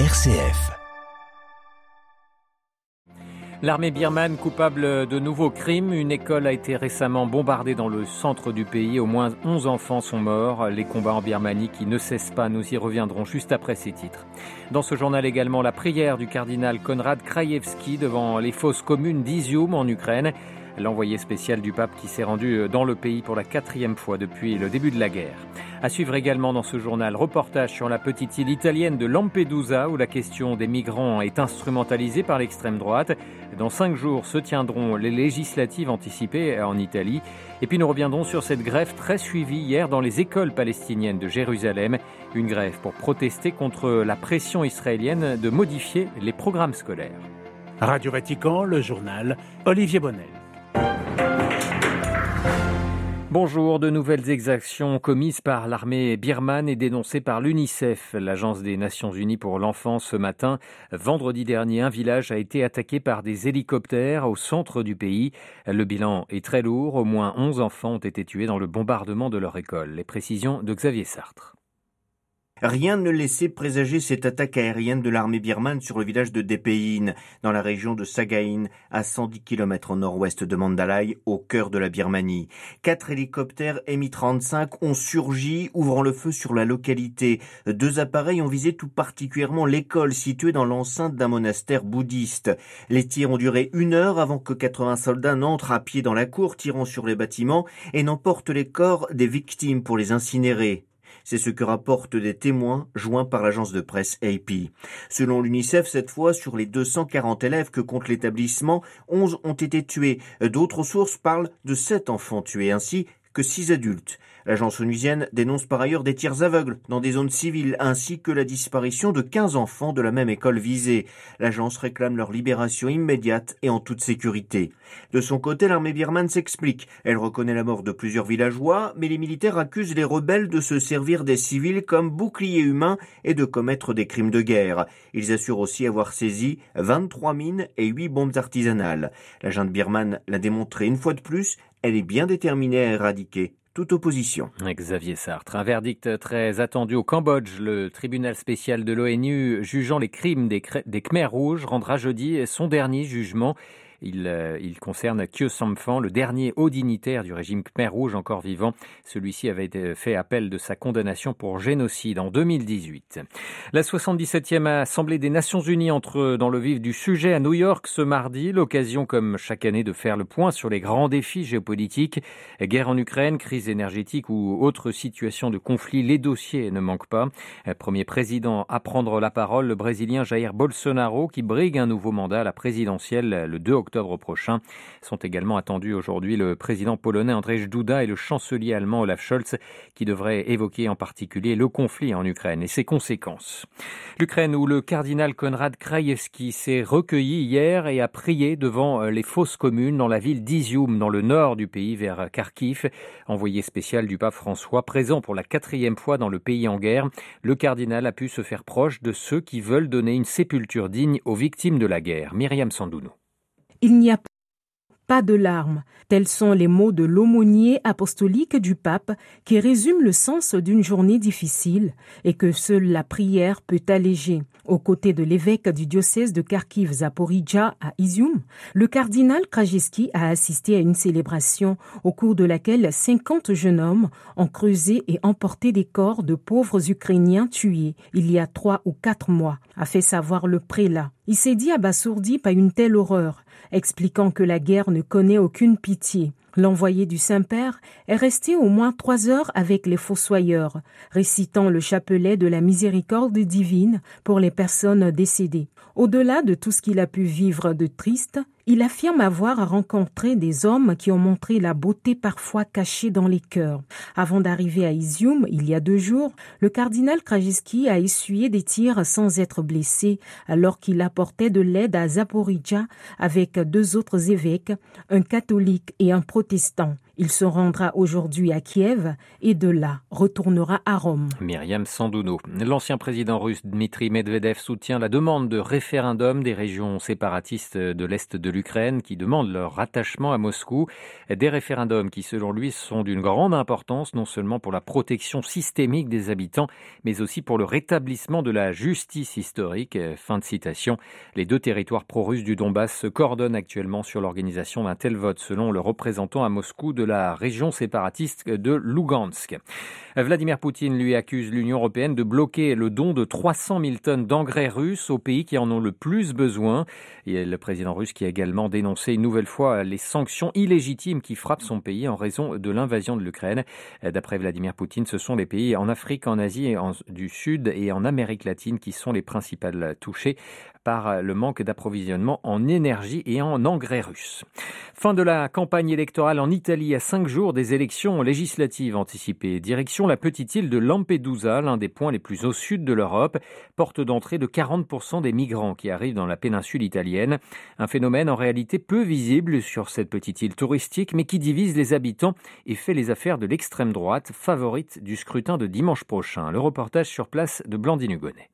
RCF. L'armée birmane coupable de nouveaux crimes. Une école a été récemment bombardée dans le centre du pays. Au moins 11 enfants sont morts. Les combats en Birmanie qui ne cessent pas. Nous y reviendrons juste après ces titres. Dans ce journal également, la prière du cardinal Konrad Krajewski devant les fosses communes d'Izium en Ukraine l'envoyé spécial du pape qui s'est rendu dans le pays pour la quatrième fois depuis le début de la guerre. À suivre également dans ce journal, reportage sur la petite île italienne de Lampedusa où la question des migrants est instrumentalisée par l'extrême droite. Dans cinq jours se tiendront les législatives anticipées en Italie. Et puis nous reviendrons sur cette grève très suivie hier dans les écoles palestiniennes de Jérusalem. Une grève pour protester contre la pression israélienne de modifier les programmes scolaires. Radio Vatican, le journal Olivier Bonnel. Bonjour, de nouvelles exactions commises par l'armée birmane et dénoncées par l'UNICEF, l'agence des Nations Unies pour l'enfant ce matin. Vendredi dernier, un village a été attaqué par des hélicoptères au centre du pays. Le bilan est très lourd, au moins 11 enfants ont été tués dans le bombardement de leur école. Les précisions de Xavier Sartre. Rien ne laissait présager cette attaque aérienne de l'armée birmane sur le village de Depein, dans la région de Sagain, à 110 km au nord-ouest de Mandalay, au cœur de la Birmanie. Quatre hélicoptères Mi-35 ont surgi, ouvrant le feu sur la localité. Deux appareils ont visé tout particulièrement l'école située dans l'enceinte d'un monastère bouddhiste. Les tirs ont duré une heure avant que 80 soldats n'entrent à pied dans la cour, tirant sur les bâtiments et n'emportent les corps des victimes pour les incinérer. C'est ce que rapportent des témoins joints par l'agence de presse AP. Selon l'UNICEF, cette fois, sur les 240 élèves que compte l'établissement, 11 ont été tués. D'autres sources parlent de 7 enfants tués. Ainsi, que six adultes. L'agence onusienne dénonce par ailleurs des tirs aveugles dans des zones civiles ainsi que la disparition de 15 enfants de la même école visée. L'agence réclame leur libération immédiate et en toute sécurité. De son côté, l'armée birmane s'explique. Elle reconnaît la mort de plusieurs villageois, mais les militaires accusent les rebelles de se servir des civils comme boucliers humains et de commettre des crimes de guerre. Ils assurent aussi avoir saisi 23 mines et 8 bombes artisanales. La birmane l'a démontré une fois de plus, elle est bien déterminée à éradiquer toute opposition. Xavier Sartre, un verdict très attendu au Cambodge. Le tribunal spécial de l'ONU jugeant les crimes des, des Khmers rouges rendra jeudi son dernier jugement. Il, euh, il concerne Kyo Samphan, le dernier haut dignitaire du régime Khmer Rouge encore vivant. Celui-ci avait fait appel de sa condamnation pour génocide en 2018. La 77e Assemblée des Nations Unies entre dans le vif du sujet à New York ce mardi. L'occasion, comme chaque année, de faire le point sur les grands défis géopolitiques. Guerre en Ukraine, crise énergétique ou autre situation de conflit. Les dossiers ne manquent pas. Premier président à prendre la parole, le Brésilien Jair Bolsonaro, qui brigue un nouveau mandat à la présidentielle le 2 octobre prochain. Sont également attendus aujourd'hui le président polonais Andrzej Duda et le chancelier allemand Olaf Scholz qui devraient évoquer en particulier le conflit en Ukraine et ses conséquences. L'Ukraine où le cardinal Konrad Krajewski s'est recueilli hier et a prié devant euh, les fosses communes dans la ville d'Izium dans le nord du pays vers Kharkiv. Envoyé spécial du pape François présent pour la quatrième fois dans le pays en guerre, le cardinal a pu se faire proche de ceux qui veulent donner une sépulture digne aux victimes de la guerre. Myriam Sandouno. Il n'y a pas de larmes. Tels sont les mots de l'aumônier apostolique du pape qui résume le sens d'une journée difficile et que seule la prière peut alléger. Aux côtés de l'évêque du diocèse de Kharkiv Zaporizhia à Izium, le cardinal Krajewski a assisté à une célébration au cours de laquelle 50 jeunes hommes ont creusé et emporté des corps de pauvres Ukrainiens tués il y a trois ou quatre mois, a fait savoir le prélat. Il s'est dit abasourdi par une telle horreur, expliquant que la guerre ne connaît aucune pitié. L'envoyé du Saint-Père est resté au moins trois heures avec les fossoyeurs, récitant le chapelet de la miséricorde divine pour les personnes décédées. Au-delà de tout ce qu'il a pu vivre de triste, il affirme avoir rencontré des hommes qui ont montré la beauté parfois cachée dans les cœurs. Avant d'arriver à Izium, il y a deux jours, le cardinal Krajewski a essuyé des tirs sans être blessé alors qu'il apportait de l'aide à Zaporizhia avec deux autres évêques, un catholique et un protestants. Il se rendra aujourd'hui à Kiev et de là retournera à Rome. Myriam Sandouno. L'ancien président russe Dmitri Medvedev soutient la demande de référendum des régions séparatistes de l'Est de l'Ukraine qui demandent leur rattachement à Moscou. Des référendums qui, selon lui, sont d'une grande importance non seulement pour la protection systémique des habitants, mais aussi pour le rétablissement de la justice historique. Fin de citation. Les deux territoires pro-russes du Donbass se coordonnent actuellement sur l'organisation d'un tel vote, selon le représentant à Moscou de la région séparatiste de Lugansk. Vladimir Poutine lui accuse l'Union européenne de bloquer le don de 300 000 tonnes d'engrais russes aux pays qui en ont le plus besoin. Et le président russe qui a également dénoncé une nouvelle fois les sanctions illégitimes qui frappent son pays en raison de l'invasion de l'Ukraine. D'après Vladimir Poutine, ce sont les pays en Afrique, en Asie du Sud et en Amérique latine qui sont les principales touchés par le manque d'approvisionnement en énergie et en engrais russes. Fin de la campagne électorale en Italie à cinq jours des élections législatives anticipées. Direction la petite île de Lampedusa, l'un des points les plus au sud de l'Europe, porte d'entrée de 40% des migrants qui arrivent dans la péninsule italienne. Un phénomène en réalité peu visible sur cette petite île touristique, mais qui divise les habitants et fait les affaires de l'extrême droite, favorite du scrutin de dimanche prochain. Le reportage sur place de Blandine Hugonnet.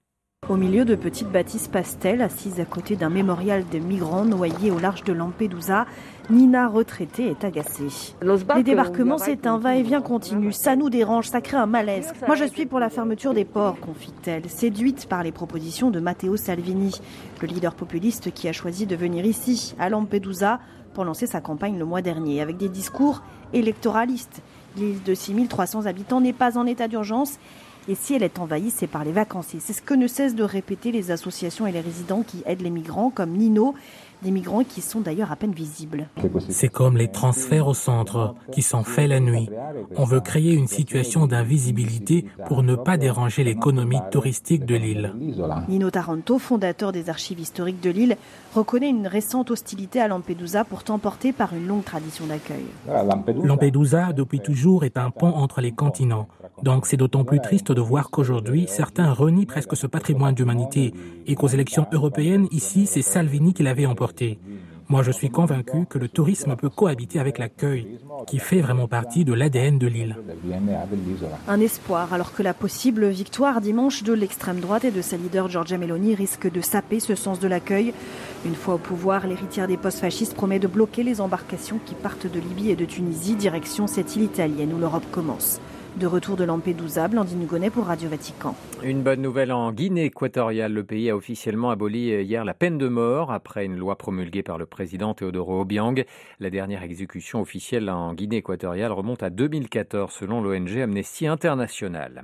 Au milieu de petites bâtisses pastel assises à côté d'un mémorial de migrants noyés au large de Lampedusa, Nina, retraitée, est agacée. Les débarquements, c'est un va-et-vient continu. Ça nous dérange, ça crée un malaise. Moi, je suis pour la fermeture des ports, confie-t-elle, séduite par les propositions de Matteo Salvini, le leader populiste qui a choisi de venir ici, à Lampedusa, pour lancer sa campagne le mois dernier, avec des discours électoralistes. L'île de 6300 habitants n'est pas en état d'urgence et si elle est envahie, c'est par les vacanciers. C'est ce que ne cessent de répéter les associations et les résidents qui aident les migrants, comme Nino, des migrants qui sont d'ailleurs à peine visibles. C'est comme les transferts au centre, qui sont faits la nuit. On veut créer une situation d'invisibilité pour ne pas déranger l'économie touristique de l'île. Nino Taranto, fondateur des archives historiques de l'île, reconnaît une récente hostilité à Lampedusa pourtant portée par une longue tradition d'accueil. Lampedusa, depuis toujours, est un pont entre les continents. Donc c'est d'autant plus triste de voir qu'aujourd'hui, certains renient presque ce patrimoine d'humanité et qu'aux élections européennes, ici, c'est Salvini qui l'avait emporté. Moi, je suis convaincu que le tourisme peut cohabiter avec l'accueil, qui fait vraiment partie de l'ADN de l'île. Un espoir, alors que la possible victoire dimanche de l'extrême droite et de sa leader Giorgia Meloni risque de saper ce sens de l'accueil. Une fois au pouvoir, l'héritière des postes fascistes promet de bloquer les embarcations qui partent de Libye et de Tunisie, direction cette île italienne où l'Europe commence. De retour de Lampedusa, Blandine Gonnet pour Radio Vatican. Une bonne nouvelle en Guinée équatoriale. Le pays a officiellement aboli hier la peine de mort après une loi promulguée par le président Teodoro Obiang. La dernière exécution officielle en Guinée équatoriale remonte à 2014 selon l'ONG Amnesty International.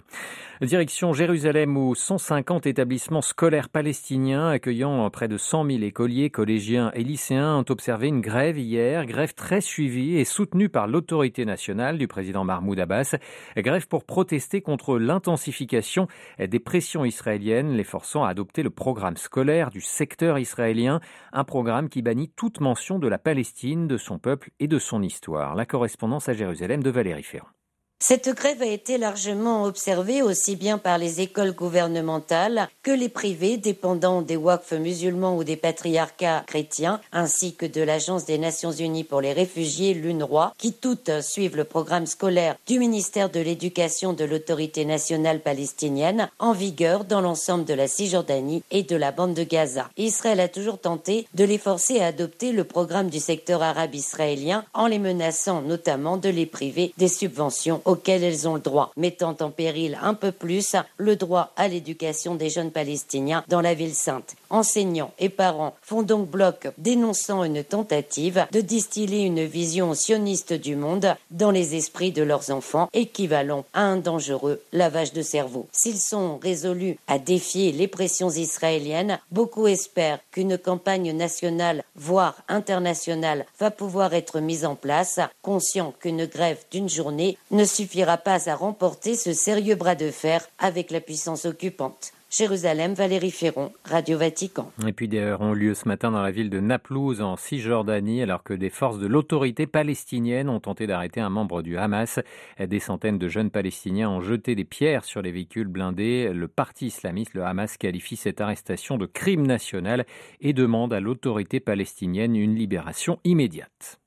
Direction Jérusalem où 150 établissements scolaires palestiniens accueillant près de 100 000 écoliers, collégiens et lycéens ont observé une grève hier, grève très suivie et soutenue par l'autorité nationale du président Mahmoud Abbas. Grève pour protester contre l'intensification des pressions israéliennes, les forçant à adopter le programme scolaire du secteur israélien, un programme qui bannit toute mention de la Palestine, de son peuple et de son histoire. La correspondance à Jérusalem de Valérie Ferrand. Cette grève a été largement observée aussi bien par les écoles gouvernementales que les privés dépendant des WACF musulmans ou des patriarcats chrétiens, ainsi que de l'Agence des Nations Unies pour les réfugiés, l'UNRWA, qui toutes suivent le programme scolaire du ministère de l'Éducation de l'Autorité nationale palestinienne en vigueur dans l'ensemble de la Cisjordanie et de la bande de Gaza. Israël a toujours tenté de les forcer à adopter le programme du secteur arabe israélien en les menaçant notamment de les priver des subventions auxquelles elles ont le droit, mettant en péril un peu plus le droit à l'éducation des jeunes Palestiniens dans la ville sainte. Enseignants et parents font donc bloc dénonçant une tentative de distiller une vision sioniste du monde dans les esprits de leurs enfants, équivalent à un dangereux lavage de cerveau. S'ils sont résolus à défier les pressions israéliennes, beaucoup espèrent qu'une campagne nationale, voire internationale, va pouvoir être mise en place, conscient qu'une grève d'une journée ne suffira pas à remporter ce sérieux bras de fer avec la puissance occupante. Jérusalem, Valérie Ferron, Radio Vatican. Et puis des heurts ont lieu ce matin dans la ville de Naplouse, en Cisjordanie, alors que des forces de l'autorité palestinienne ont tenté d'arrêter un membre du Hamas. Des centaines de jeunes Palestiniens ont jeté des pierres sur les véhicules blindés. Le parti islamiste, le Hamas, qualifie cette arrestation de crime national et demande à l'autorité palestinienne une libération immédiate.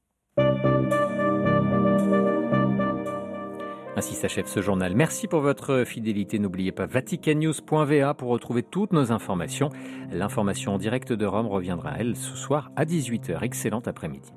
Ainsi s'achève ce journal. Merci pour votre fidélité. N'oubliez pas vaticannews.va pour retrouver toutes nos informations. L'information en direct de Rome reviendra, elle, ce soir à 18h. Excellent après-midi.